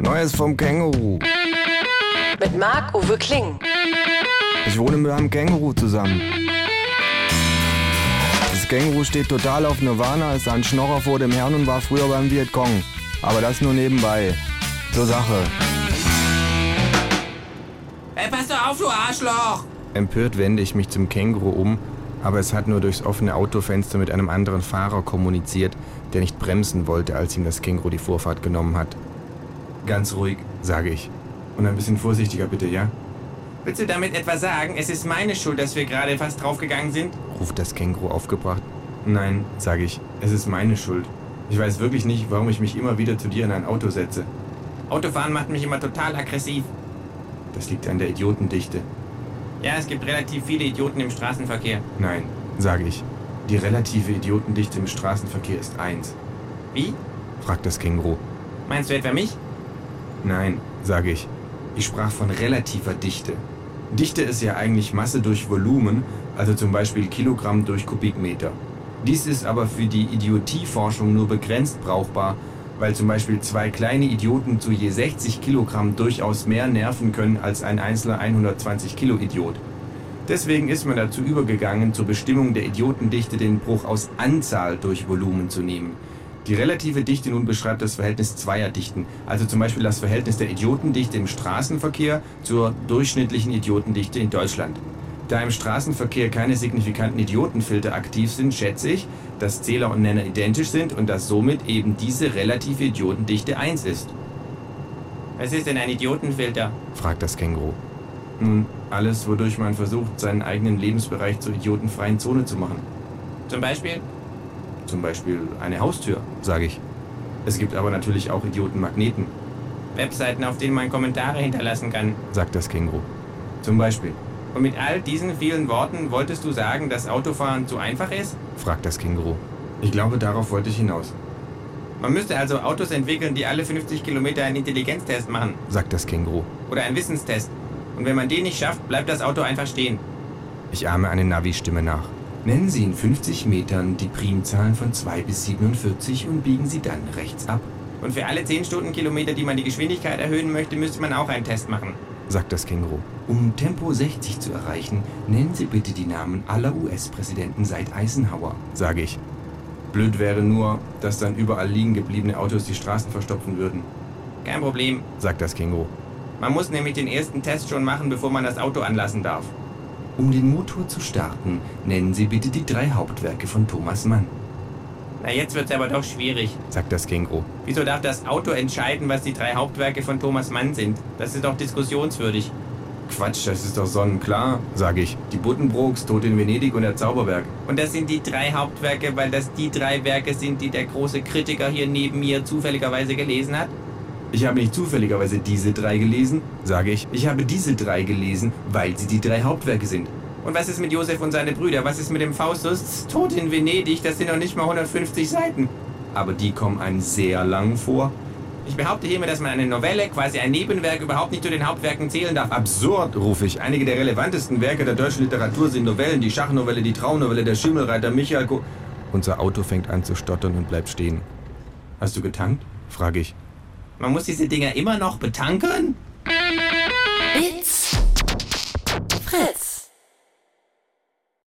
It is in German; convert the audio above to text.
Neues vom Känguru. Mit Marc-Uwe Kling. Ich wohne mit einem Känguru zusammen. Das Känguru steht total auf Nirvana, ist ein Schnorrer vor dem Herrn und war früher beim Vietcong. Aber das nur nebenbei. Zur Sache. Ey, pass doch auf, du Arschloch! Empört wende ich mich zum Känguru um, aber es hat nur durchs offene Autofenster mit einem anderen Fahrer kommuniziert, der nicht bremsen wollte, als ihm das Känguru die Vorfahrt genommen hat. Ganz ruhig, sage ich. Und ein bisschen vorsichtiger bitte, ja? Willst du damit etwa sagen, es ist meine Schuld, dass wir gerade fast draufgegangen sind? ruft das Känguru aufgebracht. Nein, sage ich, es ist meine Schuld. Ich weiß wirklich nicht, warum ich mich immer wieder zu dir in ein Auto setze. Autofahren macht mich immer total aggressiv. Das liegt an der Idiotendichte. Ja, es gibt relativ viele Idioten im Straßenverkehr. Nein, sage ich. Die relative Idiotendichte im Straßenverkehr ist eins. Wie? fragt das Känguru. Meinst du etwa mich? Nein, sage ich. Ich sprach von relativer Dichte. Dichte ist ja eigentlich Masse durch Volumen, also zum Beispiel Kilogramm durch Kubikmeter. Dies ist aber für die Idiotieforschung nur begrenzt brauchbar, weil zum Beispiel zwei kleine Idioten zu je 60 Kilogramm durchaus mehr nerven können als ein einzelner 120 Kilo Idiot. Deswegen ist man dazu übergegangen, zur Bestimmung der Idiotendichte den Bruch aus Anzahl durch Volumen zu nehmen. Die relative Dichte nun beschreibt das Verhältnis zweier Dichten, also zum Beispiel das Verhältnis der Idiotendichte im Straßenverkehr zur durchschnittlichen Idiotendichte in Deutschland. Da im Straßenverkehr keine signifikanten Idiotenfilter aktiv sind, schätze ich, dass Zähler und Nenner identisch sind und dass somit eben diese relative Idiotendichte 1 ist. Was ist denn ein Idiotenfilter? fragt das Känguru. Nun, alles, wodurch man versucht, seinen eigenen Lebensbereich zur idiotenfreien Zone zu machen. Zum Beispiel? Zum Beispiel eine Haustür, sage ich. Es gibt aber natürlich auch Idiotenmagneten, Webseiten, auf denen man Kommentare hinterlassen kann. sagt das Känguru. Zum Beispiel, Und mit all diesen vielen Worten wolltest du sagen, dass Autofahren zu einfach ist? fragt das Känguru. Ich glaube, darauf wollte ich hinaus, Man müsste also Autos entwickeln, die alle 50 Kilometer einen Intelligenztest machen. sagt das Känguru. Oder einen Wissenstest. Und wenn man den nicht schafft, bleibt das Auto einfach stehen. Ich ahme eine Navi-Stimme nach. Nennen Sie in 50 Metern die Primzahlen von 2 bis 47 und biegen Sie dann rechts ab, Und für alle 10 Stundenkilometer, die man die Geschwindigkeit erhöhen möchte, müsste man auch einen Test machen. sagt das Känguru. Um Tempo 60 zu erreichen, nennen Sie bitte die Namen aller US-Präsidenten seit Eisenhower, sage ich. Blöd wäre nur, dass dann überall liegen gebliebene Autos die Straßen verstopfen würden, Kein Problem. sagt das Känguru. Man muss nämlich den ersten Test schon machen, bevor man das Auto anlassen darf. Um den Motor zu starten, nennen Sie bitte die drei Hauptwerke von Thomas Mann, Na, jetzt wird's aber doch schwierig. sagt das Känguru. Wieso darf das Auto entscheiden, was die drei Hauptwerke von Thomas Mann sind? Das ist doch diskussionswürdig. Quatsch, das ist doch sonnenklar, sage ich. Die Buddenbrooks, Tod in Venedig und der Zauberberg. Und das sind die drei Hauptwerke, weil das die drei Werke sind, die der große Kritiker hier neben mir zufälligerweise gelesen hat? Ich habe nicht zufälligerweise diese drei gelesen, sage ich. Ich habe diese drei gelesen, weil sie die drei Hauptwerke sind. Und was ist mit Josef und seine Brüder? Was ist mit dem Faustus? Tod in Venedig, das sind noch nicht mal 150 Seiten. Aber die kommen einem sehr lang vor. Ich behaupte hiermit, dass man eine Novelle, quasi ein Nebenwerk, überhaupt nicht zu den Hauptwerken zählen darf. Absurd, rufe ich. Einige der relevantesten Werke der deutschen Literatur sind Novellen, die Schachnovelle, die Traumnovelle, der Schimmelreiter, Michael Ko Unser Auto fängt an zu stottern und bleibt stehen. Hast du getankt? frage ich. Man muss diese Dinger immer noch betanken?